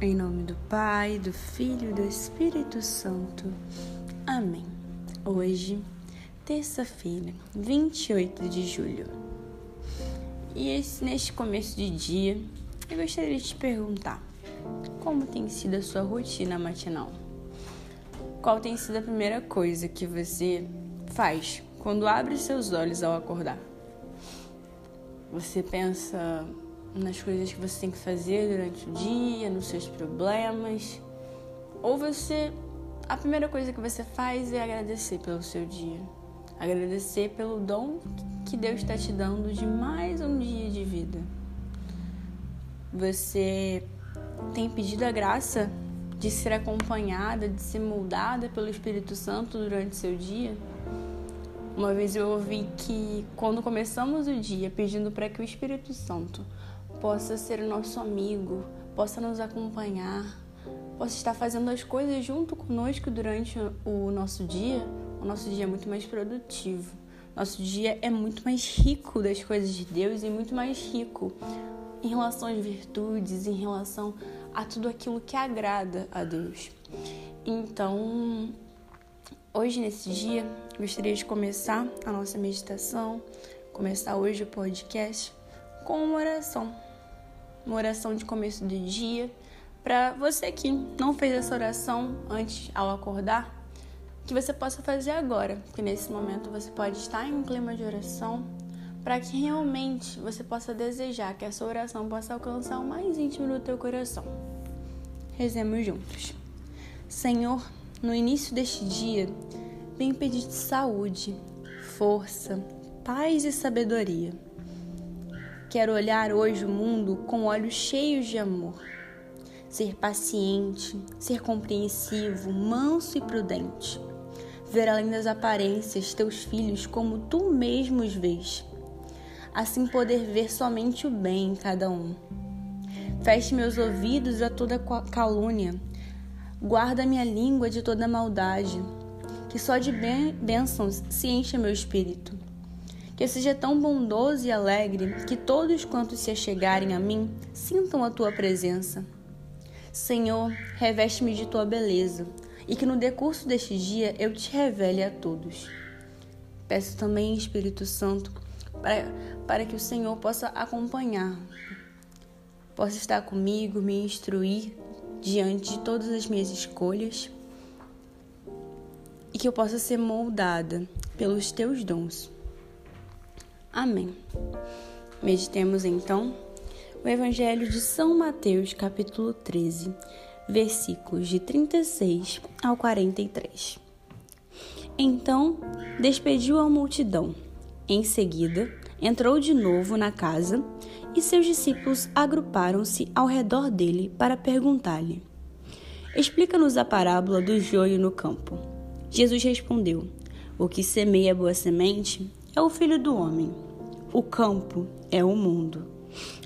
Em nome do Pai, do Filho e do Espírito Santo. Amém. Hoje, terça-feira, 28 de julho. E esse, neste começo de dia, eu gostaria de te perguntar: como tem sido a sua rotina matinal? Qual tem sido a primeira coisa que você faz quando abre seus olhos ao acordar? Você pensa nas coisas que você tem que fazer durante o dia, nos seus problemas. Ou você. A primeira coisa que você faz é agradecer pelo seu dia. Agradecer pelo dom que Deus está te dando de mais um dia de vida. Você tem pedido a graça de ser acompanhada, de ser moldada pelo Espírito Santo durante seu dia? Uma vez eu ouvi que quando começamos o dia pedindo para que o Espírito Santo possa ser o nosso amigo, possa nos acompanhar, possa estar fazendo as coisas junto conosco durante o nosso dia, o nosso dia é muito mais produtivo. Nosso dia é muito mais rico das coisas de Deus e muito mais rico em relação às virtudes, em relação a tudo aquilo que agrada a Deus. Então, hoje nesse dia, gostaria de começar a nossa meditação, começar hoje o podcast com uma oração uma oração de começo do dia. Para você que não fez essa oração antes ao acordar, que você possa fazer agora, porque nesse momento você pode estar em um clima de oração, para que realmente você possa desejar que essa oração possa alcançar o mais íntimo do teu coração. Rezemos juntos. Senhor, no início deste dia, vem pedir saúde, força, paz e sabedoria Quero olhar hoje o mundo com olhos cheios de amor. Ser paciente, ser compreensivo, manso e prudente. Ver além das aparências teus filhos como tu mesmo os vês. Assim poder ver somente o bem em cada um. Feche meus ouvidos a toda calúnia. Guarda minha língua de toda maldade. Que só de bênçãos se encha meu espírito que seja tão bondoso e alegre que todos quantos se achegarem a mim sintam a tua presença. Senhor, reveste-me de tua beleza e que no decurso deste dia eu te revele a todos. Peço também, Espírito Santo, para, para que o Senhor possa acompanhar, possa estar comigo, me instruir diante de todas as minhas escolhas e que eu possa ser moldada pelos teus dons. Amém. Meditemos então o Evangelho de São Mateus, capítulo 13, versículos de 36 ao 43. Então despediu a multidão. Em seguida, entrou de novo na casa e seus discípulos agruparam-se ao redor dele para perguntar-lhe: Explica-nos a parábola do joio no campo. Jesus respondeu: O que semeia boa semente é o filho do homem. O campo é o mundo.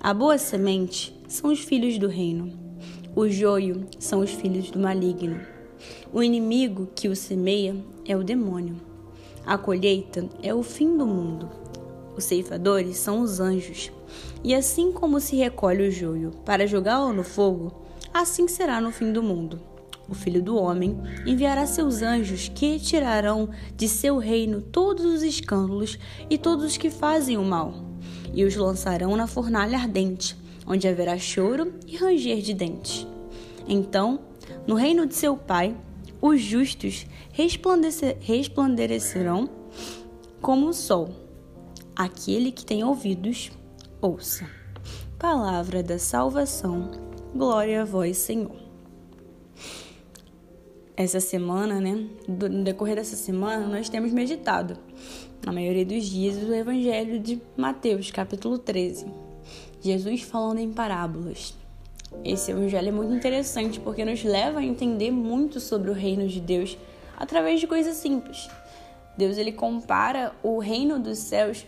A boa semente são os filhos do reino. O joio são os filhos do maligno. O inimigo que o semeia é o demônio. A colheita é o fim do mundo. Os ceifadores são os anjos. E assim como se recolhe o joio para jogá-lo no fogo, assim será no fim do mundo o Filho do Homem, enviará seus anjos que tirarão de seu reino todos os escândalos e todos os que fazem o mal, e os lançarão na fornalha ardente, onde haverá choro e ranger de dentes. Então, no reino de seu Pai, os justos resplandecerão como o sol. Aquele que tem ouvidos, ouça. Palavra da salvação. Glória a vós, Senhor essa semana, né? No decorrer dessa semana, nós temos meditado, na maioria dos dias, o Evangelho de Mateus, capítulo 13. Jesus falando em parábolas. Esse evangelho é muito interessante porque nos leva a entender muito sobre o reino de Deus através de coisas simples. Deus ele compara o reino dos céus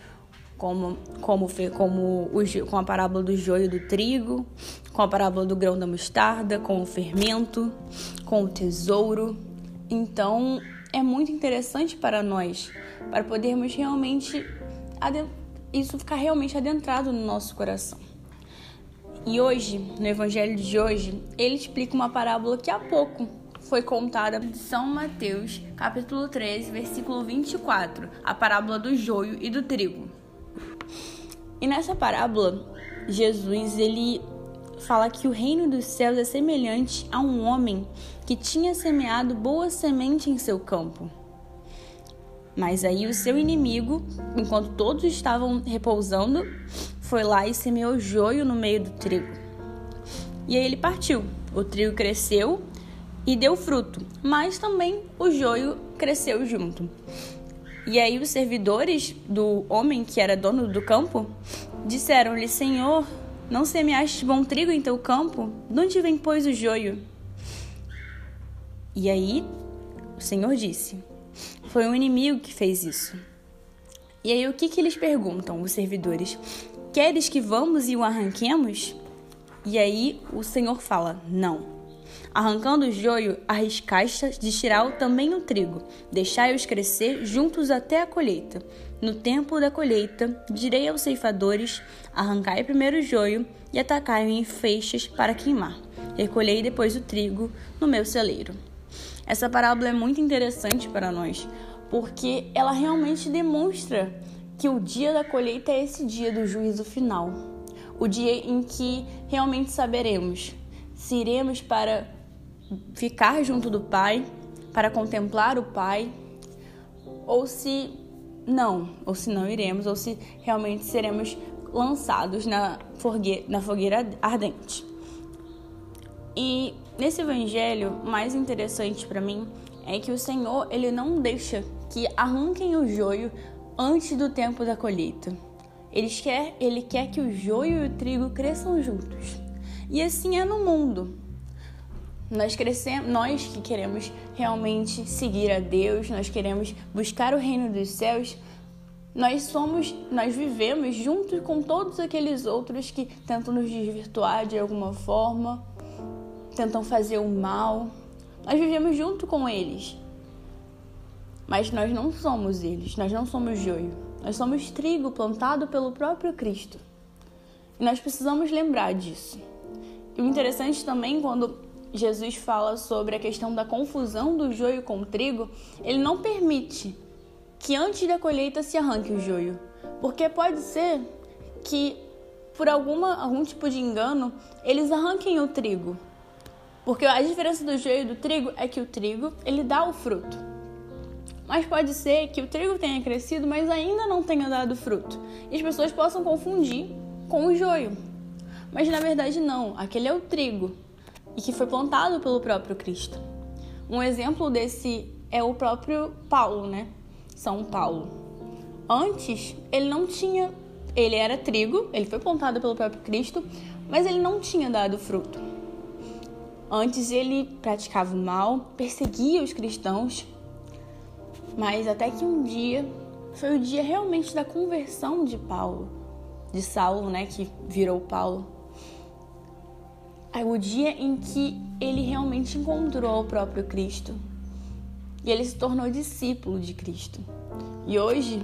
como, como, como o, com a parábola do joio do trigo, com a parábola do grão da mostarda, com o fermento, com o tesouro. Então, é muito interessante para nós, para podermos realmente isso ficar realmente adentrado no nosso coração. E hoje, no evangelho de hoje, ele explica uma parábola que há pouco foi contada em São Mateus, capítulo 13, versículo 24, a parábola do joio e do trigo. E nessa parábola, Jesus ele fala que o reino dos céus é semelhante a um homem que tinha semeado boa semente em seu campo. Mas aí o seu inimigo, enquanto todos estavam repousando, foi lá e semeou joio no meio do trigo. E aí ele partiu. O trigo cresceu e deu fruto, mas também o joio cresceu junto. E aí os servidores do homem que era dono do campo disseram-lhe: Senhor, não semeaste bom trigo em teu campo? De onde vem, pois, o joio? E aí o Senhor disse: Foi um inimigo que fez isso. E aí o que, que eles perguntam, os servidores? Queres que vamos e o arranquemos? E aí o Senhor fala: Não. Arrancando o joio, arriscaste de tirar também o trigo. Deixai-os crescer juntos até a colheita. No tempo da colheita, direi aos ceifadores: arrancai primeiro o joio e atacai-o em feixes para queimar. Recolhei depois o trigo no meu celeiro. Essa parábola é muito interessante para nós, porque ela realmente demonstra que o dia da colheita é esse dia do juízo final. O dia em que realmente saberemos se iremos para ficar junto do Pai, para contemplar o Pai, ou se não, ou se não iremos, ou se realmente seremos lançados na fogueira, na fogueira ardente. E nesse evangelho, mais interessante para mim é que o Senhor, ele não deixa que arranquem o joio antes do tempo da colheita. Ele quer, ele quer que o joio e o trigo cresçam juntos. E assim é no mundo. Nós crescemos, nós que queremos realmente seguir a Deus, nós queremos buscar o reino dos céus, nós somos, nós vivemos junto com todos aqueles outros que tentam nos desvirtuar de alguma forma, tentam fazer o mal. Nós vivemos junto com eles. Mas nós não somos eles, nós não somos joio. Nós somos trigo plantado pelo próprio Cristo. E nós precisamos lembrar disso. O interessante também quando Jesus fala sobre a questão da confusão do joio com o trigo, ele não permite que antes da colheita se arranque o joio, porque pode ser que por alguma, algum tipo de engano eles arranquem o trigo. Porque a diferença do joio e do trigo é que o trigo ele dá o fruto. Mas pode ser que o trigo tenha crescido, mas ainda não tenha dado fruto. E as pessoas possam confundir com o joio. Mas na verdade não, aquele é o trigo e que foi plantado pelo próprio Cristo. Um exemplo desse é o próprio Paulo, né? São Paulo. Antes, ele não tinha, ele era trigo, ele foi plantado pelo próprio Cristo, mas ele não tinha dado fruto. Antes ele praticava o mal, perseguia os cristãos, mas até que um dia foi o dia realmente da conversão de Paulo, de Saulo, né, que virou Paulo o dia em que ele realmente encontrou o próprio Cristo. E ele se tornou discípulo de Cristo. E hoje,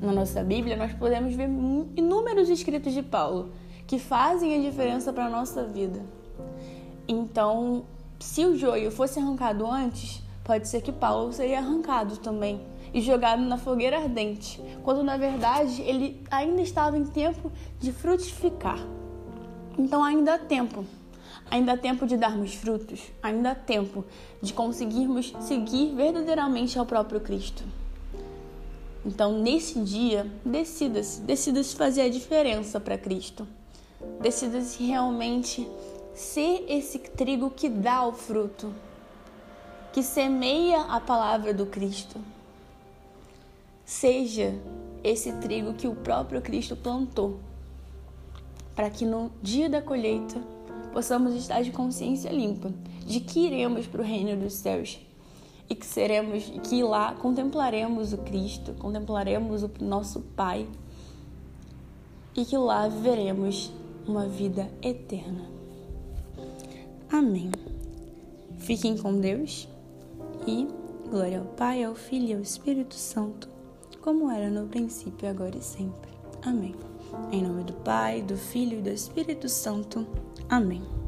na nossa Bíblia, nós podemos ver inúmeros escritos de Paulo que fazem a diferença para a nossa vida. Então, se o joio fosse arrancado antes, pode ser que Paulo seria arrancado também e jogado na fogueira ardente, quando na verdade ele ainda estava em tempo de frutificar. Então ainda há tempo Ainda há tempo de darmos frutos, ainda há tempo de conseguirmos seguir verdadeiramente ao próprio Cristo. Então, nesse dia, decida-se, decida-se fazer a diferença para Cristo. Decida-se realmente ser esse trigo que dá o fruto, que semeia a palavra do Cristo. Seja esse trigo que o próprio Cristo plantou, para que no dia da colheita possamos estar de consciência limpa de que iremos para o reino dos céus e que seremos, que lá contemplaremos o Cristo, contemplaremos o nosso Pai e que lá viveremos uma vida eterna. Amém. Fiquem com Deus e glória ao Pai, ao Filho e ao Espírito Santo, como era no princípio, agora e sempre. Amém. Em nome do Pai, do Filho e do Espírito Santo. Amém.